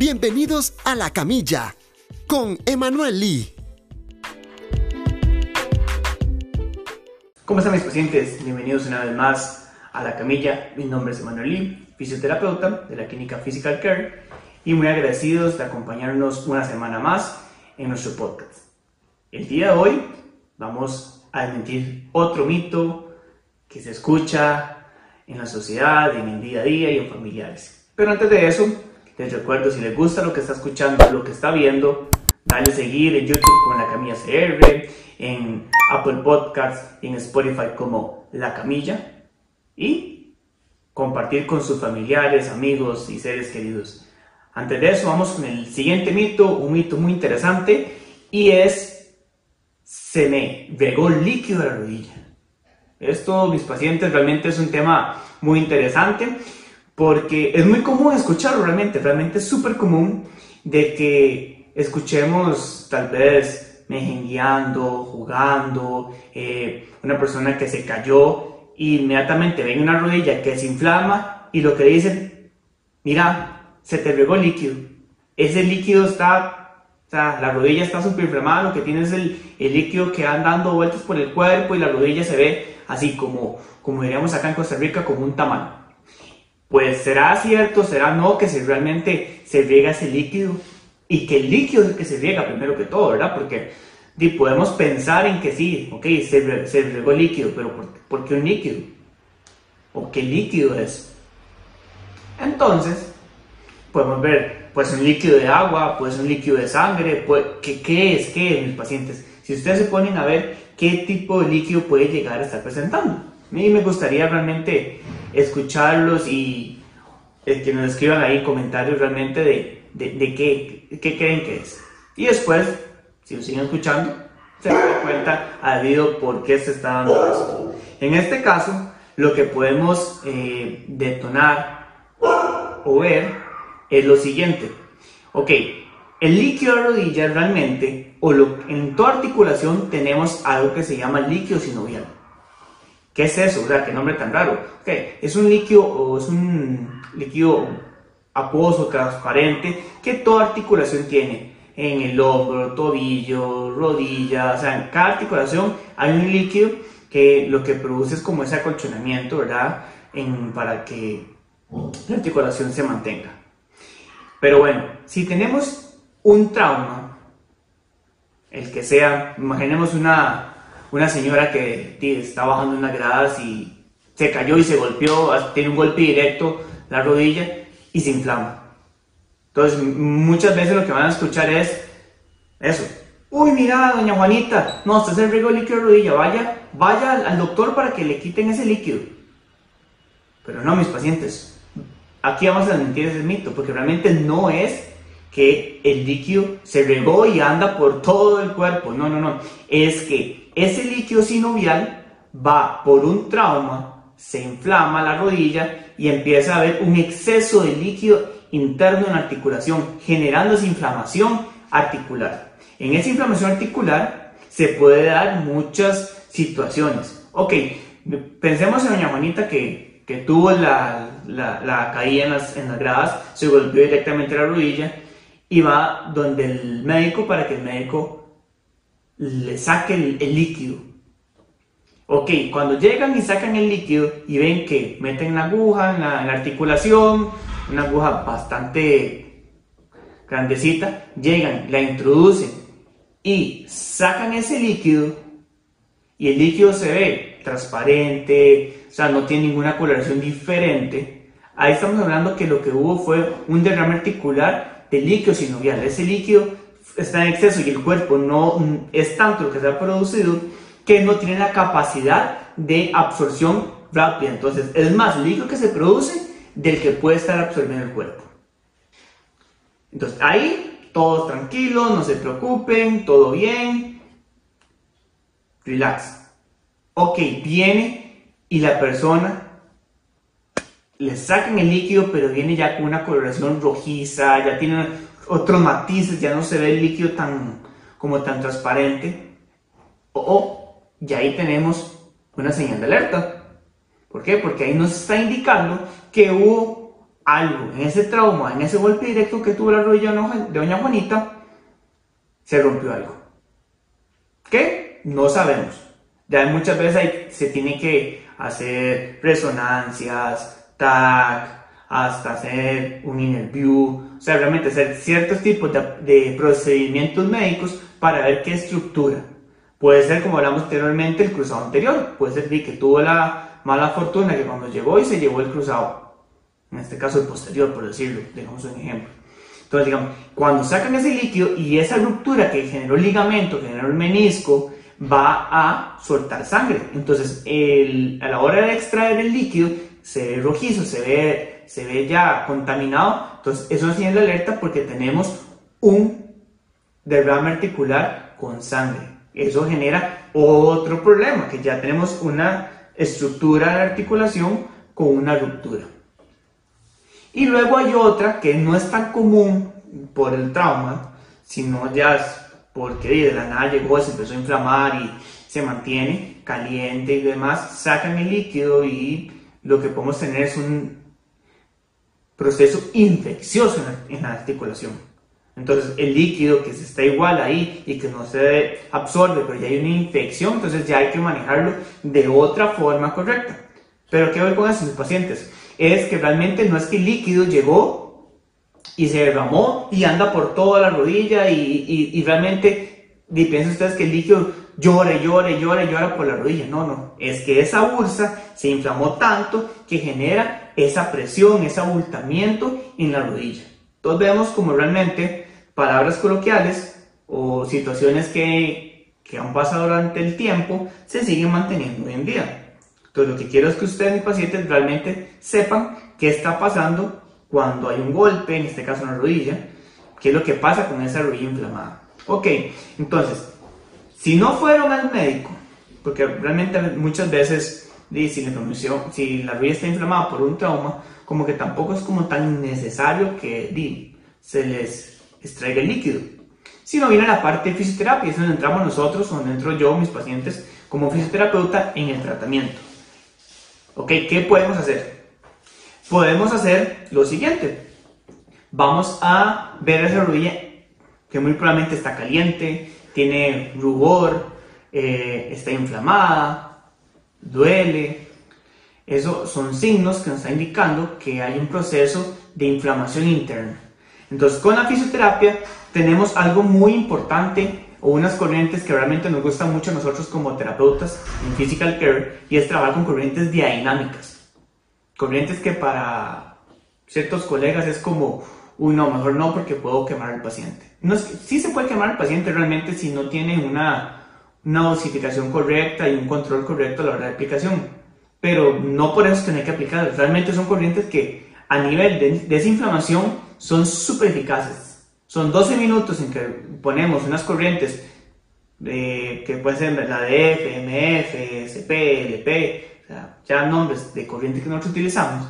Bienvenidos a La Camilla con Emanuel Lee. ¿Cómo están mis pacientes? Bienvenidos una vez más a La Camilla. Mi nombre es Emanuel Lee, fisioterapeuta de la clínica Physical Care y muy agradecidos de acompañarnos una semana más en nuestro podcast. El día de hoy vamos a desmentir otro mito que se escucha en la sociedad, en el día a día y en familiares. Pero antes de eso, les recuerdo, si les gusta lo que está escuchando, lo que está viendo, dale seguir en YouTube como La Camilla CR, en Apple Podcasts en Spotify como La Camilla y compartir con sus familiares, amigos y seres queridos. Antes de eso, vamos con el siguiente mito, un mito muy interesante y es se me regó líquido a la rodilla. Esto, mis pacientes, realmente es un tema muy interesante porque es muy común escucharlo realmente, realmente es súper común de que escuchemos tal vez mejengueando, jugando, eh, una persona que se cayó y inmediatamente ven una rodilla que se inflama y lo que dicen, mira, se te regó líquido. Ese líquido está, o sea, la rodilla está súper inflamada, lo que tiene es el, líquido que anda dando vueltas por el cuerpo y la rodilla se ve así como, como diríamos acá en Costa Rica, como un tamaño. Pues será cierto, será no que si realmente se riega ese líquido y que el líquido es el que se riega primero que todo, ¿verdad? Porque podemos pensar en que sí, ok, se, se regó líquido, pero ¿por, qué un líquido? ¿O qué líquido es? Entonces, podemos ver, pues un líquido de agua, pues un líquido de sangre, pues, ¿qué, ¿qué es? ¿Qué es, mis pacientes? Si ustedes se ponen a ver qué tipo de líquido puede llegar a estar presentando. Mí me gustaría realmente escucharlos y eh, que nos escriban ahí comentarios realmente de, de, qué, qué, creen que es. Y después, si lo siguen escuchando, se dan cuenta al video por qué se está dando esto. En este caso, lo que podemos eh, detonar o ver es lo siguiente. Ok, el líquido de rodilla realmente, o en toda articulación tenemos algo que se llama líquido sinovial. ¿Qué es eso? Sea, qué nombre tan raro. Es un líquido, es un líquido acuoso, transparente, que toda articulación tiene. En el hombro, tobillo, rodilla, o sea, en cada articulación hay un líquido que lo que produce es como ese acolchonamiento, ¿verdad? Para que la articulación se mantenga. Pero bueno, si tenemos un trauma, el que sea, imaginemos una, una señora que está bajando unas gradas y se cayó y se golpeó, tiene un golpe directo la rodilla y se inflama. Entonces, muchas veces lo que van a escuchar es eso. Uy, mira, doña Juanita, no, usted se regó líquido de rodilla, vaya, vaya al doctor para que le quiten ese líquido. Pero no, mis pacientes, aquí vamos a desmentir ese mito, porque realmente no es que el líquido se regó y anda por todo el cuerpo. No, no, no. Es que ese líquido sinovial va por un trauma, se inflama la rodilla y empieza a haber un exceso de líquido interno en la articulación, generando esa inflamación articular. En esa inflamación articular se puede dar muchas situaciones. Ok, pensemos en doña Juanita que, que tuvo la, la, caída en las, en las gradas, se golpeó directamente la rodilla y va donde el médico para que el médico le saque el, líquido. Ok, cuando llegan y sacan el líquido y ven que meten la aguja en la, articulación, una aguja bastante grandecita, llegan, la introducen y sacan ese líquido y el líquido se ve transparente, o sea, no tiene ninguna coloración diferente. Ahí estamos hablando que lo que hubo fue un derrame articular de líquido sinovial. Ese líquido está en exceso y el cuerpo no es tanto lo que se ha producido que no tiene la capacidad de absorción rápida. Entonces es más líquido que se produce del que puede estar absorbiendo el cuerpo. Entonces ahí todos tranquilos, no se preocupen, todo bien. Relax. Ok, viene y la persona le sacan el líquido, pero viene ya con una coloración rojiza, ya tiene otros matices, ya no se ve el líquido tan, como tan transparente. O, ya ahí tenemos una señal de alerta. ¿Por qué? Porque ahí nos está indicando que hubo algo en ese trauma, en ese golpe directo que tuvo la rodilla de doña Juanita, se rompió algo. ¿Qué? No sabemos. Ya muchas veces se tiene que hacer resonancias, TAC, hasta hacer un interview, o sea, realmente hacer ciertos tipos de, procedimientos médicos para ver qué estructura. Puede ser, como hablamos anteriormente, el cruzado anterior. Puede ser que tuvo la mala fortuna que cuando llegó y se llevó el cruzado. En este caso el posterior, por decirlo. Digamos un ejemplo. Entonces, digamos, cuando sacan ese líquido y esa ruptura que generó el ligamento, que generó el menisco, va a soltar sangre. Entonces, a la hora de extraer el líquido, se ve rojizo, se ve, se ve ya contaminado. Entonces, eso nos tiene la alerta porque tenemos un derrame articular con sangre. Eso genera otro problema, que ya tenemos una estructura de articulación con una ruptura. Y luego hay otra que no es tan común por el trauma, sino ya porque de la nada llegó, se empezó a inflamar y se mantiene caliente y demás, sacan el líquido y lo que podemos tener es un proceso infeccioso en la, articulación. Entonces el líquido que se está igual ahí y que no se absorbe, pero ya hay una infección, entonces ya hay que manejarlo de otra forma correcta. Pero ¿qué voy con eso, mis pacientes? Es que realmente no es que el líquido llegó y se derramó y anda por toda la rodilla y, y realmente y piensan ustedes que el líquido llora y llora y llora y llora por la rodilla. No, no. Es que esa bursa se inflamó tanto que genera esa presión, ese abultamiento en la rodilla. Entonces vemos como realmente palabras coloquiales o situaciones que, que han pasado durante el tiempo se siguen manteniendo hoy en día. Entonces lo que quiero es que ustedes, mis pacientes, realmente sepan qué está pasando cuando hay un golpe, en este caso en la rodilla, qué es lo que pasa con esa rodilla inflamada. Ok, entonces, si no fueron al médico, porque realmente muchas veces si la, si la rodilla está inflamada por un trauma, como que tampoco es como tan necesario que se les extraiga el líquido. Si no viene la parte de fisioterapia, es donde entramos nosotros, donde entro yo, mis pacientes, como fisioterapeuta en el tratamiento. ¿Ok? ¿Qué podemos hacer? Podemos hacer lo siguiente. Vamos a ver esa rodilla que muy probablemente está caliente, tiene rubor, eh, está inflamada, duele. Esos son signos que nos está indicando que hay un proceso de inflamación interna. Entonces, con la fisioterapia tenemos algo muy importante o unas corrientes que realmente nos gustan mucho a nosotros como terapeutas en Physical Care y es trabajar con corrientes diadinámicas. Corrientes que para ciertos colegas es como, uy, no, mejor no porque puedo quemar al paciente. No sí se puede quemar al paciente realmente si no tiene una, una dosificación correcta y un control correcto a la hora de aplicación, pero no por eso tener que aplicar. Realmente son corrientes que a nivel de desinflamación son súper eficaces. Son 12 minutos en que ponemos unas corrientes de, que pueden ser la de F, MF, SP, LP, o sea, ya nombres de corrientes que nosotros utilizamos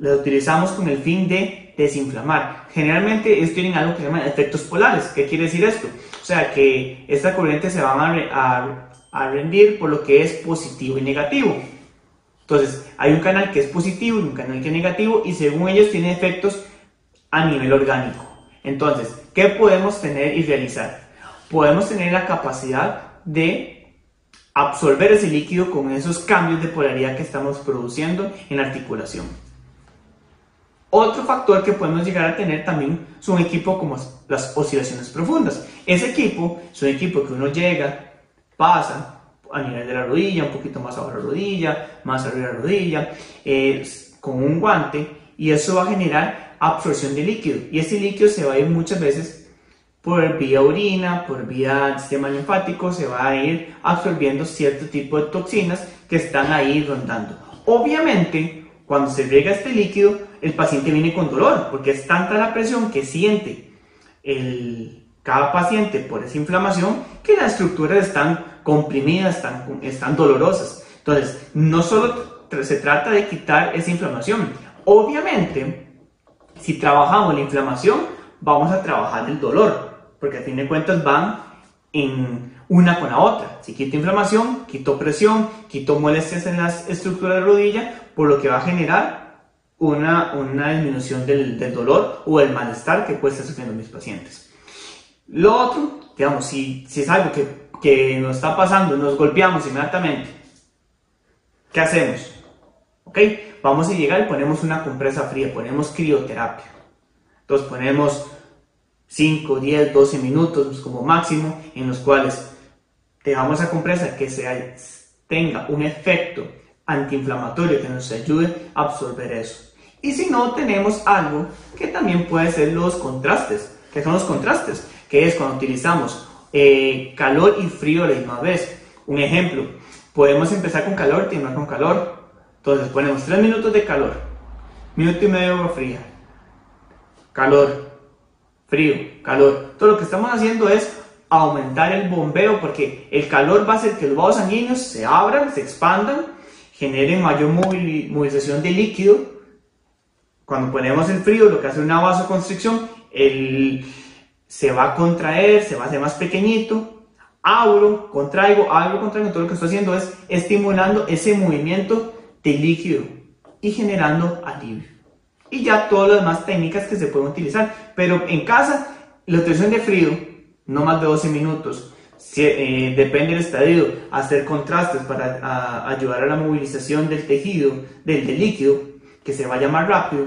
la utilizamos con el fin de desinflamar. Generalmente ellos tienen algo que se llama efectos polares. ¿Qué quiere decir esto? O sea, que esta corriente se va a, a, rendir por lo que es positivo y negativo. Entonces, hay un canal que es positivo y un canal que es negativo y según ellos tiene efectos a nivel orgánico. Entonces, ¿qué podemos tener y realizar? Podemos tener la capacidad de absorber ese líquido con esos cambios de polaridad que estamos produciendo en la articulación. Otro factor que podemos llegar a tener también es un equipo como las oscilaciones profundas. Ese equipo es un equipo que uno llega, pasa a nivel de la rodilla, un poquito más abajo de la rodilla, más arriba de la rodilla, con un guante y eso va a generar absorción de líquido. Y ese líquido se va a ir muchas veces por vía orina, por vía sistema linfático, se va a ir absorbiendo cierto tipo de toxinas que están ahí rondando. Obviamente, cuando se riega este líquido, el paciente viene con dolor, porque es tanta la presión que siente el, cada paciente por esa inflamación que las estructuras están comprimidas, están, están dolorosas. Entonces, no solo se trata de quitar esa inflamación. Obviamente, si trabajamos la inflamación, vamos a trabajar el dolor, porque a fin de cuentas van en una con la otra. Si quito inflamación, quito presión, quito molestias en las estructuras de rodilla, por lo que va a generar una, una disminución del, del dolor o el malestar que puede estar sufriendo mis pacientes. Lo otro, digamos, si, si es algo que, que nos está pasando, nos golpeamos inmediatamente, ¿qué hacemos? ¿Ok? Vamos a llegar y ponemos una compresa fría, ponemos crioterapia. Entonces ponemos 5, 10, 12 minutos como máximo en los cuales dejamos a compresa que se, tenga un efecto antiinflamatorio que nos ayude a absorber eso. Y si no, tenemos algo que también puede ser los contrastes. que son los contrastes? Que es cuando utilizamos eh, calor y frío a la misma vez. Un ejemplo, podemos empezar con calor y terminar con calor. Entonces ponemos 3 minutos de calor, minuto y medio de agua fría, calor, frío, calor. Todo lo que estamos haciendo es aumentar el bombeo porque el calor va a hacer que los vasos sanguíneos se abran, se expandan, generen mayor movilización de líquido. Cuando ponemos el frío, lo que hace una vasoconstricción, el, se va a contraer, se va a hacer más pequeñito. Abro, contraigo, abro, contraigo. Todo lo que estoy haciendo es estimulando ese movimiento de líquido y generando alivio. Y ya todas las demás técnicas que se pueden utilizar. Pero en casa, la utilización de frío, no más de 12 minutos. Si, eh, depende del estadio, hacer contrastes para ayudar a la movilización del tejido, del, líquido, que se vaya más rápido,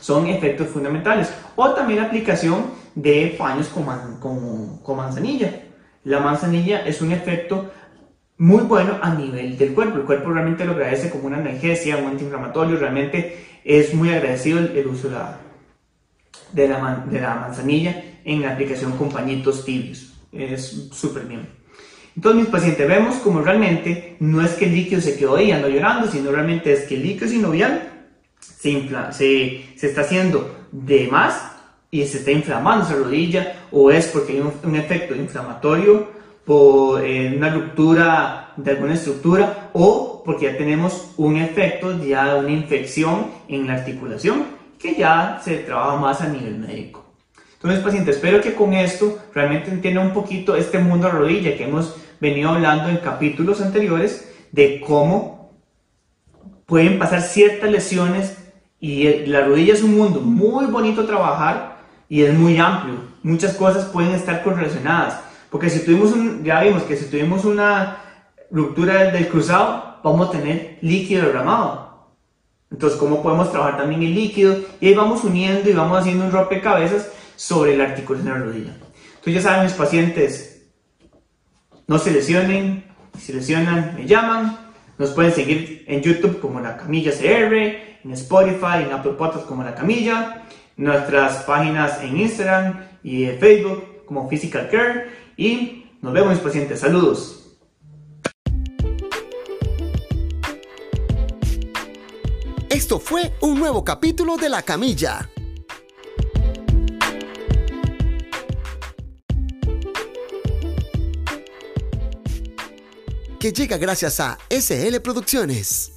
son efectos fundamentales. O también la aplicación de paños con, con manzanilla. La manzanilla es un efecto muy bueno a nivel del cuerpo. El cuerpo realmente lo agradece como una analgesia, un antiinflamatorio. Realmente es muy agradecido el, uso de la, de la, manzanilla en la aplicación con pañitos tibios. Es súper bien. Entonces, mis pacientes, vemos como realmente no es que el líquido se quedó ahí, ando llorando, sino realmente es que el líquido sinovial se, se, se está haciendo de más y se está inflamando esa rodilla, o es porque hay un efecto inflamatorio por eh, una ruptura de alguna estructura o porque ya tenemos un efecto ya de una infección en la articulación que ya se trabaja más a nivel médico. Entonces, paciente, espero que con esto realmente entienda un poquito este mundo de rodilla que hemos venido hablando en capítulos anteriores de cómo pueden pasar ciertas lesiones y la rodilla es un mundo muy bonito trabajar y es muy amplio. Muchas cosas pueden estar correlacionadas porque si tuvimos ya vimos que si tuvimos una ruptura del cruzado, vamos a tener líquido derramado. Entonces, ¿cómo podemos trabajar también el líquido? Y ahí vamos uniendo y vamos haciendo un rompecabezas sobre la articulación de la rodilla. Entonces, ya saben, mis pacientes, no se lesionen, si lesionan, me llaman. Nos pueden seguir en YouTube como La Camilla CR, en Spotify, en Apple Podcasts como La Camilla, nuestras páginas en Instagram y Facebook como Physical Care y nos vemos mis pacientes. Saludos. Esto fue un nuevo capítulo de La Camilla. Que llega gracias a SL Producciones.